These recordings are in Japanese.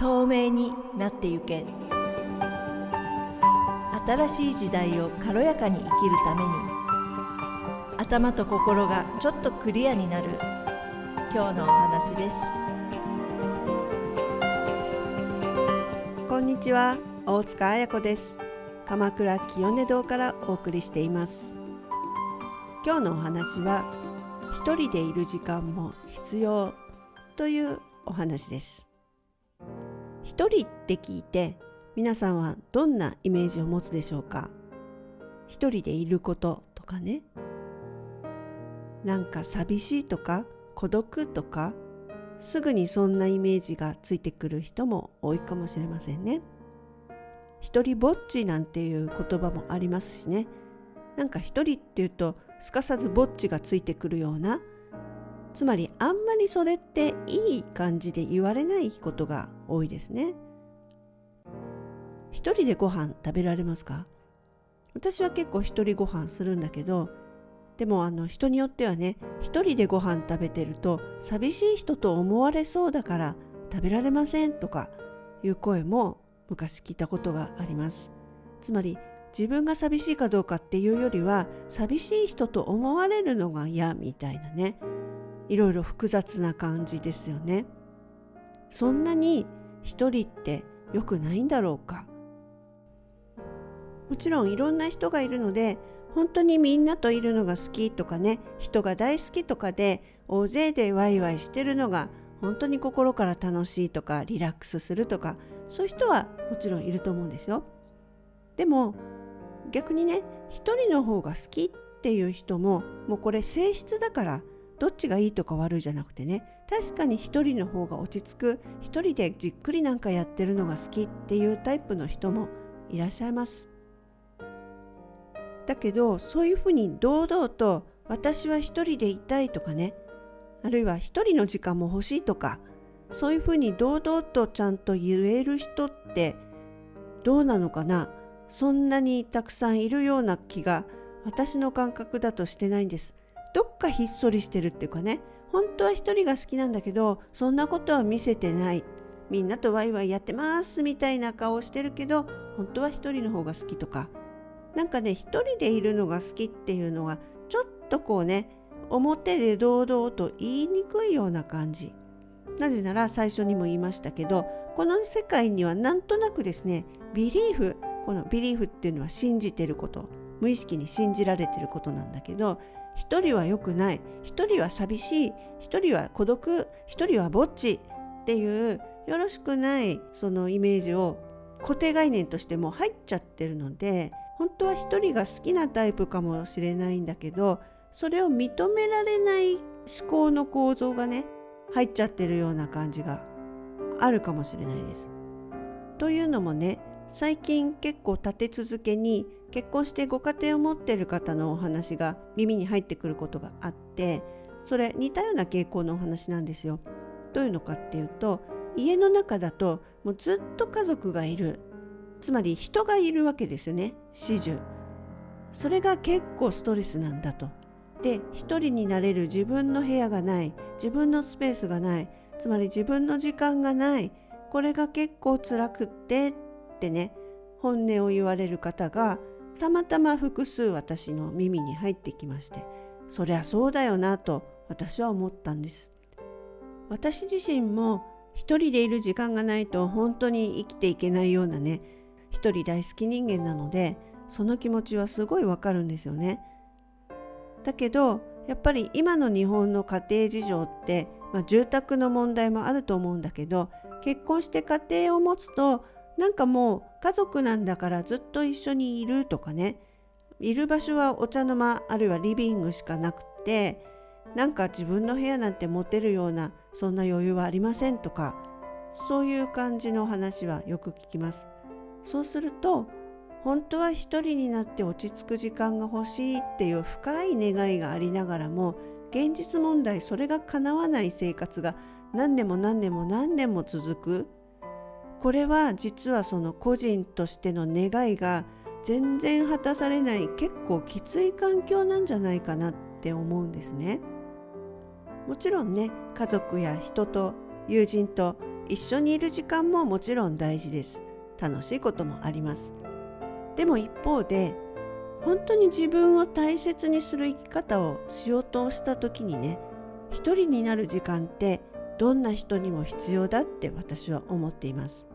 透明になってゆけ。新しい時代を軽やかに生きるために。頭と心がちょっとクリアになる。今日のお話です。こんにちは。大塚彩子です。鎌倉清音堂からお送りしています。今日のお話は一人でいる時間も必要というお話です。一人って聞いて皆さんはどんなイメージを持つでしょうか？一人でいることとかね。なんか寂しいとか孤独とかすぐにそんなイメージがついてくる人も多いかもしれませんね。一人ぼっちなんていう言葉もありますしね。なんか一人っていうとすかさずぼっちがついてくるような。つまりあんまりそれっていい感じで言われないことが多いですね。一人でご飯食べられますか？私は結構一人ご飯するんだけどでもあの人によってはね一人でご飯食べてると寂しい人と思われそうだから食べられませんとかいう声も昔聞いたことがありますつまり自分が寂しいかどうかっていうよりは寂しい人と思われるのが嫌みたいなねいろいろ複雑な感じですよね。そんなに一人って良くないんだろうかもちろんいろんな人がいるので本当にみんなといるのが好きとかね人が大好きとかで大勢でワイワイしてるのが本当に心から楽しいとかリラックスするとかそういう人はもちろんいると思うんですよ。でも逆にね一人の方が好きっていう人ももうこれ性質だからどっちがいいとか悪いじゃなくてね。確かに一人の方が落ち着く。一人でじっくりなんかやってるのが好きっていうタイプの人もいらっしゃいます。だけどそういうふうに堂々と私は一人でいたいとかね。あるいは一人の時間も欲しいとか。そういうふうに堂々とちゃんと言える人ってどうなのかな。そんなにたくさんいるような気が私の感覚だとしてないんです。どっかひっそりしてるっていうかね本当は一人が好きなんだけどそんなことは見せてない。みんなとワイワイやってますみたいな顔してるけど本当は一人の方が好きとか。なんかね一人でいるのが好きっていうのがちょっとこうね表で堂々と言いにくいような感じ。なぜなら最初にも言いましたけどこの世界にはなんとなくですねビリーフこのビリーフっていうのは信じてること。無意識に信じられてることなんだけど一人は良くない。一人は寂しい。一人は孤独。一人はぼっち。っていうよろしくないそのイメージを固定概念としても入っちゃってるので本当は一人が好きなタイプかもしれないんだけどそれを認められない思考の構造がね入っちゃってるような感じがあるかもしれないです。というのもね最近結構立て続けに結婚してご家庭を持っている方のお話が耳に入ってくることがあってそれ似たような傾向のお話なんですよ。どういうのかっていうと家の中だともうずっと家族がいるつまり人がいるわけですよね始終。それが結構ストレスなんだと。で一人になれる自分の部屋がない自分のスペースがないつまり自分の時間がないこれが結構辛くってってね本音を言われる方がたまたま複数私の耳に入ってきましてそりゃそうだよなと私は思ったんです。私自身も一人でいる時間がないと本当に生きていけないようなね一人大好き人間なのでその気持ちはすごいわかるんですよね。だけどやっぱり今の日本の家庭事情って、まあ、住宅の問題もあると思うんだけど結婚して家庭を持つとなんかもう家族なんだからずっと一緒にいるとかね。いる場所はお茶の間あるいはリビングしかなくてなんか自分の部屋なんて持てるようなそんな余裕はありませんとかそういう感じの話はよく聞きます。そうすると本当は一人になって落ち着く時間が欲しいっていう深い願いがありながらも現実問題それが叶わない生活が何年も何年も何年も続く。これは実はその個人としての願いが全然果たされない結構きつい環境なんじゃないかなって思うんですね。もちろんね家族や人と友人と一緒にいる時間ももちろん大事です楽しいこともありますでも一方で本当に自分を大切にする生き方をしようとした時にね一人になる時間ってどんな人にも必要だって私は思っています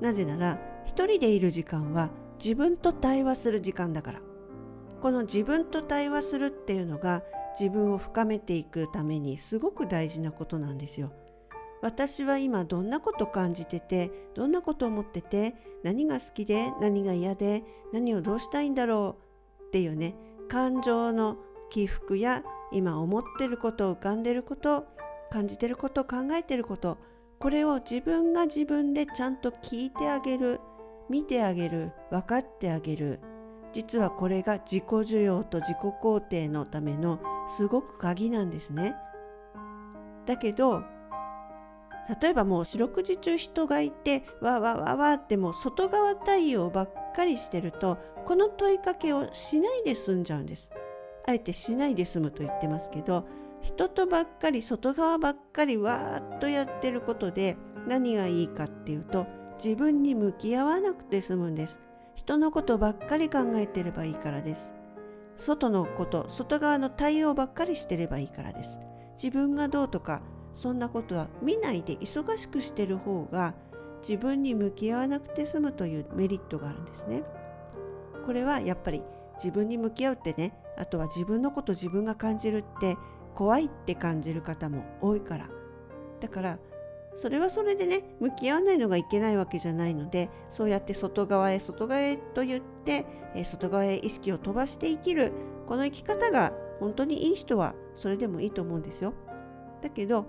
なぜなら一人でいる時間は自分と対話する時間だからこの自分と対話するっていうのが自分を深めていくためにすごく大事なことなんですよ。私は今どんなこと感じててどんなこと思ってて何が好きで何が嫌で何をどうしたいんだろうっていうね感情の起伏や今思ってること浮かんでること感じてること考えてることこれを自分が自分でちゃんと聞いてあげる見てあげる分かってあげる実はこれが自己需要と自己肯定のためのすごく鍵なんですね。だけど例えばもう四六時中人がいてわわわわってもう外側対応ばっかりしてるとこの問いかけをしないで済んじゃうんです。あえてしないで済むと言ってますけど人とばっかり外側ばっかりわーっとやってることで何がいいかっていうと自分に向き合わなくて済むんです。人のことばっかり考えてればいいからです。外のこと外側の対応ばっかりしてればいいからです自分がどうとかそんなことは見ないで忙しくしてる方が自分に向き合わなくて済むというメリットがあるんですねこれはやっぱり自分に向き合うってねあとは自分のこと自分が感じるって怖いって感じる方も多いからだからそれはそれでね向き合わないのがいけないわけじゃないのでそうやって外側へ外側へと言って、え外側へ意識を飛ばして生きるこの生き方が本当にいい人はそれでもいいと思うんですよ。だけど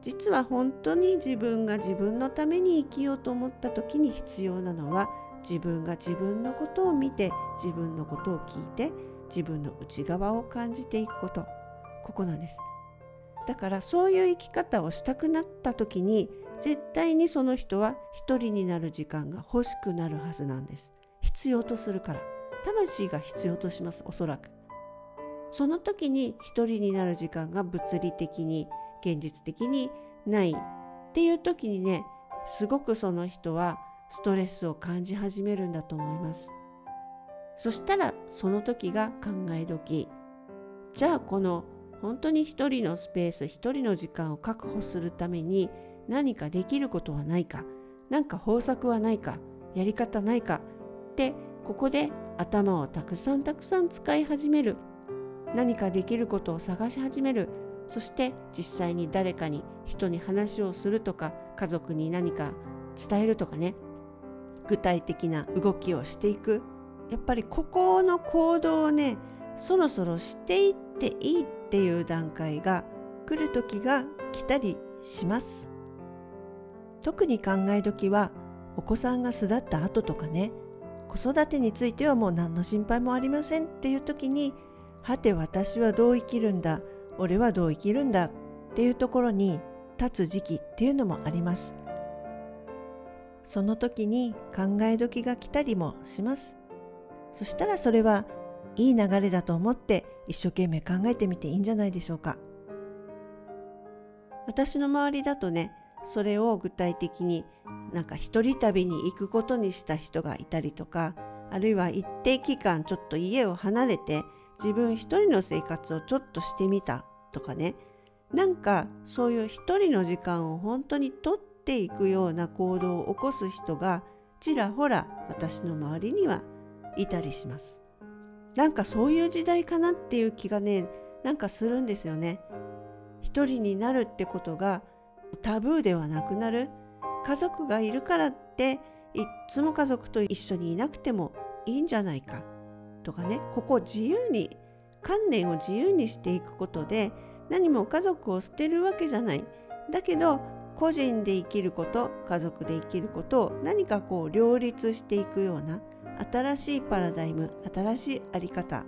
実は本当に自分が自分のために生きようと思った時に必要なのは自分が自分のことを見て自分のことを聞いて自分の内側を感じていくことここなんです。だからそういう生き方をしたくなった時に絶対にその人は一人になる時間が欲しくなるはずなんです。必要とするから。魂が必要としますおそらく。その時に一人になる時間が物理的に現実的にないっていう時にねすごくその人はストレスを感じ始めるんだと思います。そしたらその時が考え時。じゃあこの本当に一人のスペース一人の時間を確保するために何かできることはないか何か方策はないかやり方ないかってここで頭をたくさんたくさん使い始める。何かできることを探し始める。そして実際に誰かに人に話をするとか家族に何か伝えるとかね。具体的な動きをしていく。やっぱりここの行動をねそろそろしていっていいっていう段階が来る時が来たりします。特に考え時はお子さんが巣立った後とかね子育てについてはもう何の心配もありませんっていう時にはて私はどう生きるんだ？俺はどう生きるんだ？っていうところに立つ時期っていうのもあります。その時に考え時が来たりもします。そしたらそれはいい流れだと思って一生懸命考えてみていいんじゃないでしょうか私の周りだとねそれを具体的になんか一人旅に行くことにした人がいたりとかあるいは一定期間ちょっと家を離れて自分一人の生活をちょっとしてみたとかねなんかそういう一人の時間を本当にとっていくような行動を起こす人がちらほら私の周りにはいたりします。なんかそういう時代かなっていう気がねなんかするんですよね。一人になるってことがタブーではなくなる。家族がいるからっていっつも家族と一緒にいなくてもいいんじゃないか。とかねここ自由に観念を自由にしていくことで何も家族を捨てるわけじゃない。だけど個人で生きること家族で生きることを何かこう両立していくような新しいパラダイム新しい在り方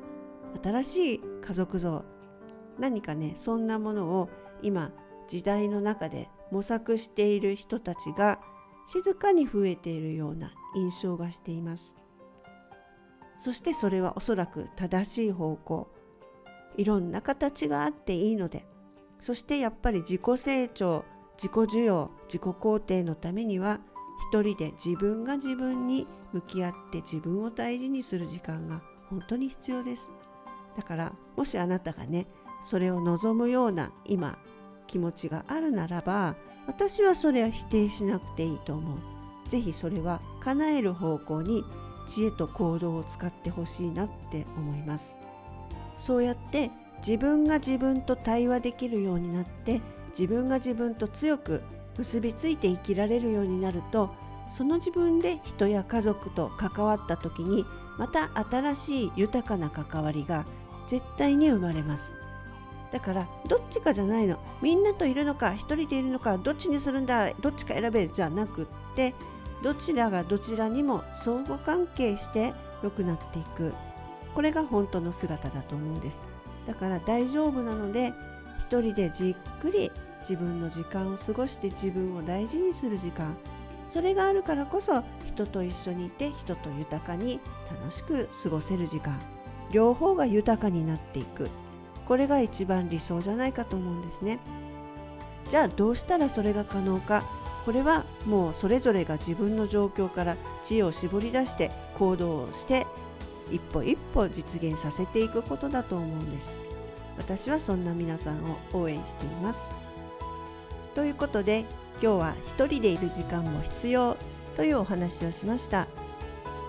新しい家族像。何かねそんなものを今時代の中で模索している人たちが静かに増えているような印象がしています。そしてそれはおそらく正しい方向。いろんな形があっていいので。そしてやっぱり自己成長自己需要自己肯定のためには一人で自分が自分に向き合って自分を大事にする時間が本当に必要です。だからもしあなたがねそれを望むような今気持ちがあるならば私はそれは否定しなくていいと思う。是非それは叶える方向に知恵と行動を使ってほしいなって思います。そうやって自分が自分と対話できるようになって自分が自分と強く結びついて生きられるようになるとその自分で人や家族と関わった時にまた新しい豊かな関わりが絶対に生まれます。だからどっちかじゃないの。みんなといるのか一人でいるのかどっちにするんだどっちか選べじゃなくってどちらがどちらにも相互関係して良くなっていく。これが本当の姿だと思うんです。だから大丈夫なので一人でじっくり自分の時間を過ごして自分を大事にする時間。それがあるからこそ人と一緒にいて人と豊かに楽しく過ごせる時間両方が豊かになっていく。これが一番理想じゃないかと思うんですね。じゃあどうしたらそれが可能か？これはもうそれぞれが自分の状況から知恵を絞り出して行動をして一歩一歩実現させていくことだと思うんです。私はそんな皆さんを応援しています。ということで今日は一人でいる時間も必要というお話をしました。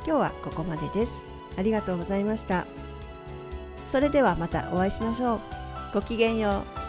今日はここまでです。ありがとうございました。それではまたお会いしましょう。ごきげんよう。